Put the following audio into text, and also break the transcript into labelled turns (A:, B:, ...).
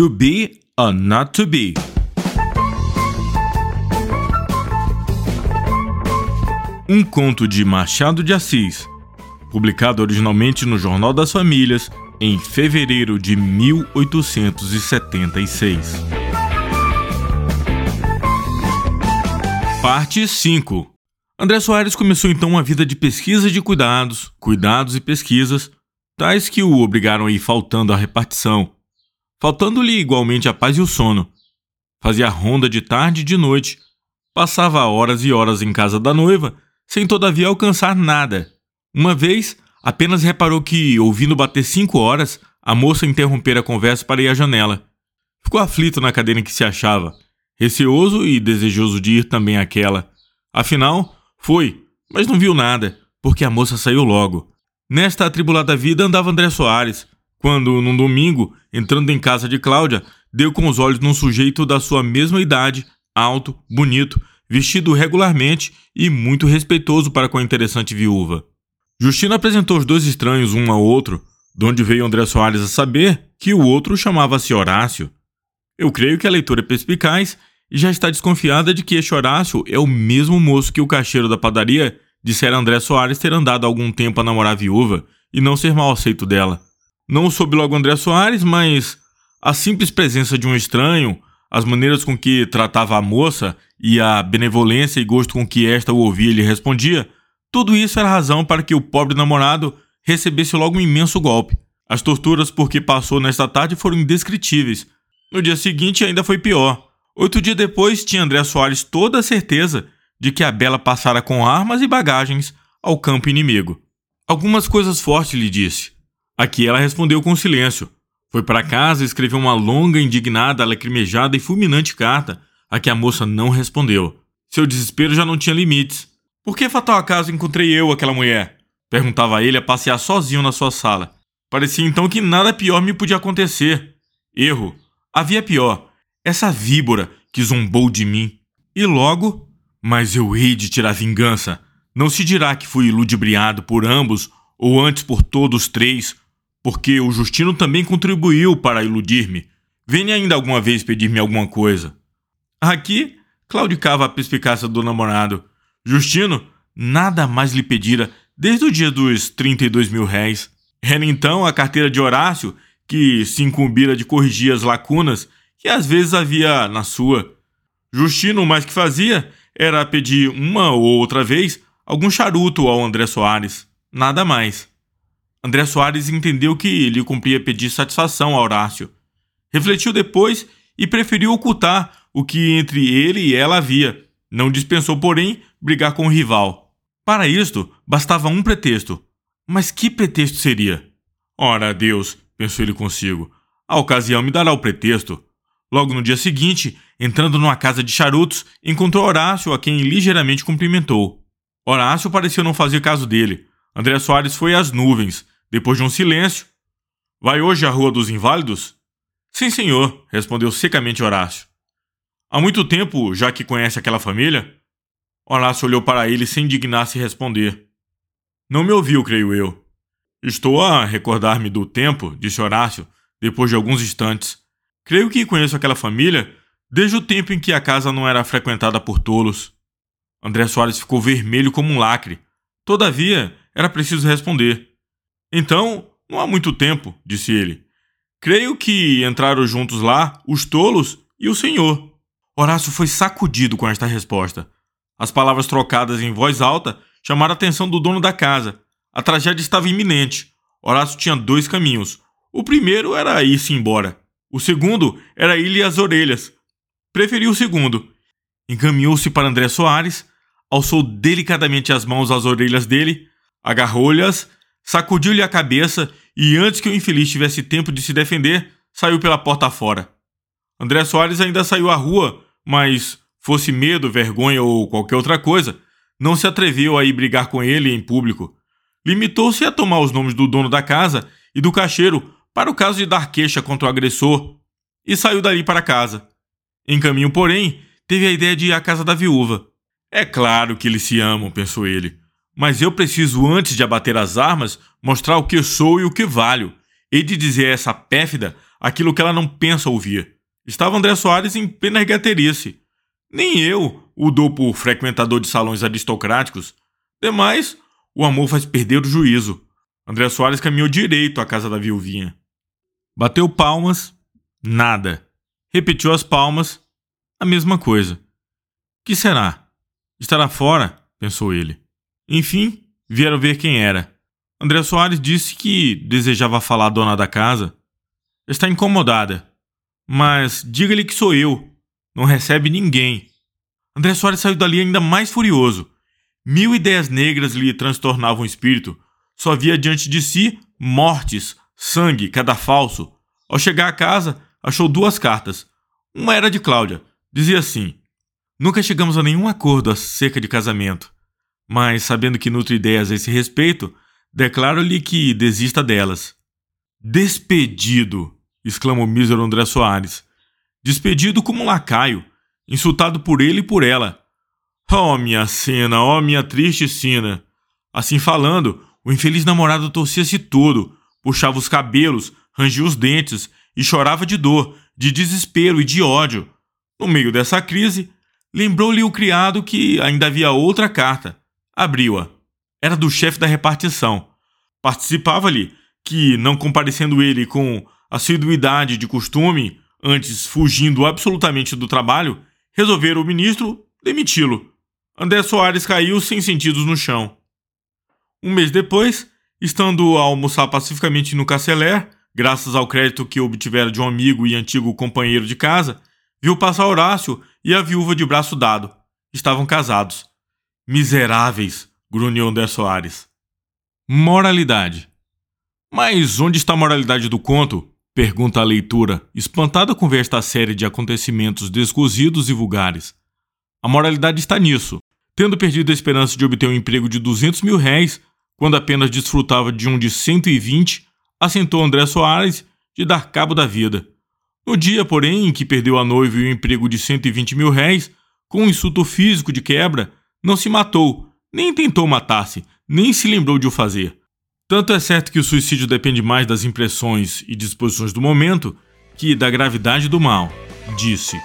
A: To Be or Not to Be. Um conto de Machado de Assis, publicado originalmente no Jornal das Famílias em fevereiro de 1876. Parte 5 André Soares começou então uma vida de pesquisa de cuidados, cuidados e pesquisas, tais que o obrigaram a ir faltando à repartição, faltando-lhe igualmente a paz e o sono. Fazia ronda de tarde e de noite, passava horas e horas em casa da noiva, sem todavia alcançar nada. Uma vez, apenas reparou que, ouvindo bater cinco horas, a moça interrompera a conversa para ir à janela. Ficou aflito na cadeira em que se achava, receoso e desejoso de ir também àquela. Afinal, foi, mas não viu nada, porque a moça saiu logo. Nesta atribulada vida andava André Soares, quando, num domingo, entrando em casa de Cláudia, deu com os olhos num sujeito da sua mesma idade, alto, bonito, vestido regularmente e muito respeitoso para com a interessante viúva. Justino apresentou os dois estranhos um ao outro, de onde veio André Soares a saber que o outro chamava-se Horácio. Eu creio que a leitura é perspicaz e já está desconfiada de que este Horácio é o mesmo moço que o caixeiro da padaria dissera André Soares ter andado algum tempo a namorar a viúva e não ser mal aceito dela. Não soube logo André Soares, mas a simples presença de um estranho, as maneiras com que tratava a moça e a benevolência e gosto com que esta o ouvia e lhe respondia, tudo isso era razão para que o pobre namorado recebesse logo um imenso golpe. As torturas por que passou nesta tarde foram indescritíveis. No dia seguinte ainda foi pior. Oito dias depois tinha André Soares toda a certeza de que a Bela passara com armas e bagagens ao campo inimigo. Algumas coisas fortes lhe disse, a que ela respondeu com silêncio. Foi para casa e escreveu uma longa, indignada, lacrimejada e fulminante carta, a que a moça não respondeu. Seu desespero já não tinha limites. Por que fatal acaso encontrei eu aquela mulher? Perguntava ele a passear sozinho na sua sala. Parecia então que nada pior me podia acontecer. Erro. Havia pior. Essa víbora que zombou de mim. E logo. Mas eu hei de tirar vingança. Não se dirá que fui ludibriado por ambos, ou antes por todos três, porque o Justino também contribuiu para iludir-me. Venha ainda alguma vez pedir-me alguma coisa. Aqui, claudicava a perspicácia do namorado. Justino nada mais lhe pedira desde o dia dos 32 mil réis. Era então a carteira de Horácio que se incumbira de corrigir as lacunas que às vezes havia na sua. Justino, o mais que fazia, era pedir uma ou outra vez algum charuto ao André Soares. Nada mais. André Soares entendeu que lhe cumpria pedir satisfação a Horácio. Refletiu depois e preferiu ocultar o que entre ele e ela havia. Não dispensou, porém, brigar com o rival. Para isto, bastava um pretexto. Mas que pretexto seria? Ora, Deus, pensou ele consigo, a ocasião me dará o pretexto. Logo no dia seguinte, entrando numa casa de charutos, encontrou Horácio, a quem ligeiramente cumprimentou. Horácio pareceu não fazer caso dele. André Soares foi às nuvens, depois de um silêncio. Vai hoje à Rua dos Inválidos? Sim, senhor, respondeu secamente Horácio. Há muito tempo, já que conhece aquela família? Horácio olhou para ele sem dignar-se responder. Não me ouviu, creio eu. Estou a recordar-me do tempo, disse Horácio, depois de alguns instantes. Creio que conheço aquela família desde o tempo em que a casa não era frequentada por tolos. André Soares ficou vermelho como um lacre. Todavia, era preciso responder. Então, não há muito tempo, disse ele. Creio que entraram juntos lá os tolos e o senhor. Horácio foi sacudido com esta resposta. As palavras trocadas em voz alta chamaram a atenção do dono da casa. A tragédia estava iminente. Horácio tinha dois caminhos. O primeiro era ir-se embora. O segundo era ir-lhe às orelhas. Preferiu o segundo. Encaminhou-se para André Soares, alçou delicadamente as mãos às orelhas dele, agarrou-lhas sacudiu-lhe a cabeça e, antes que o infeliz tivesse tempo de se defender, saiu pela porta fora. André Soares ainda saiu à rua, mas, fosse medo, vergonha ou qualquer outra coisa, não se atreveu a ir brigar com ele em público. Limitou-se a tomar os nomes do dono da casa e do caixeiro para o caso de dar queixa contra o agressor e saiu dali para casa. Em caminho, porém, teve a ideia de ir à casa da viúva. É claro que eles se amam, pensou ele. Mas eu preciso, antes de abater as armas, mostrar o que sou e o que valho, e de dizer a essa pérfida aquilo que ela não pensa ouvir. Estava André Soares em plena regaterice. Nem eu o dou por frequentador de salões aristocráticos. Demais, o amor faz perder o juízo. André Soares caminhou direito à casa da viuvinha. Bateu palmas, nada. Repetiu as palmas, a mesma coisa. Que será? Estará fora? pensou ele. Enfim, vieram ver quem era. André Soares disse que desejava falar à dona da casa. Está incomodada. Mas diga-lhe que sou eu. Não recebe ninguém. André Soares saiu dali ainda mais furioso. Mil ideias negras lhe transtornavam o espírito. Só via diante de si mortes, sangue, cadafalso. Ao chegar à casa, achou duas cartas. Uma era de Cláudia. Dizia assim: Nunca chegamos a nenhum acordo acerca de casamento. Mas, sabendo que nutre ideias a esse respeito, declaro-lhe que desista delas. Despedido! exclamou o mísero André Soares. Despedido como um lacaio, insultado por ele e por ela. Oh, minha cena, oh, minha triste cena. Assim falando, o infeliz namorado torcia-se todo, puxava os cabelos, rangia os dentes e chorava de dor, de desespero e de ódio. No meio dessa crise, lembrou-lhe o criado que ainda havia outra carta. Abriu-a. Era do chefe da repartição. Participava-lhe que, não comparecendo ele com assiduidade de costume, antes fugindo absolutamente do trabalho, resolveram o ministro demiti-lo. André Soares caiu sem sentidos no chão. Um mês depois, estando a almoçar pacificamente no Caceler, graças ao crédito que obtivera de um amigo e antigo companheiro de casa, viu passar Horácio e a viúva de braço dado. Estavam casados. Miseráveis, grunhou André Soares. Moralidade. Mas onde está a moralidade do conto? Pergunta a leitura, espantada com ver esta série de acontecimentos descosidos e vulgares. A moralidade está nisso. Tendo perdido a esperança de obter um emprego de 200 mil réis, quando apenas desfrutava de um de 120, assentou André Soares de dar cabo da vida. No dia, porém, em que perdeu a noiva e o emprego de 120 mil réis, com um insulto físico de quebra, não se matou, nem tentou matar-se, nem se lembrou de o fazer. Tanto é certo que o suicídio depende mais das impressões e disposições do momento que da gravidade do mal, disse.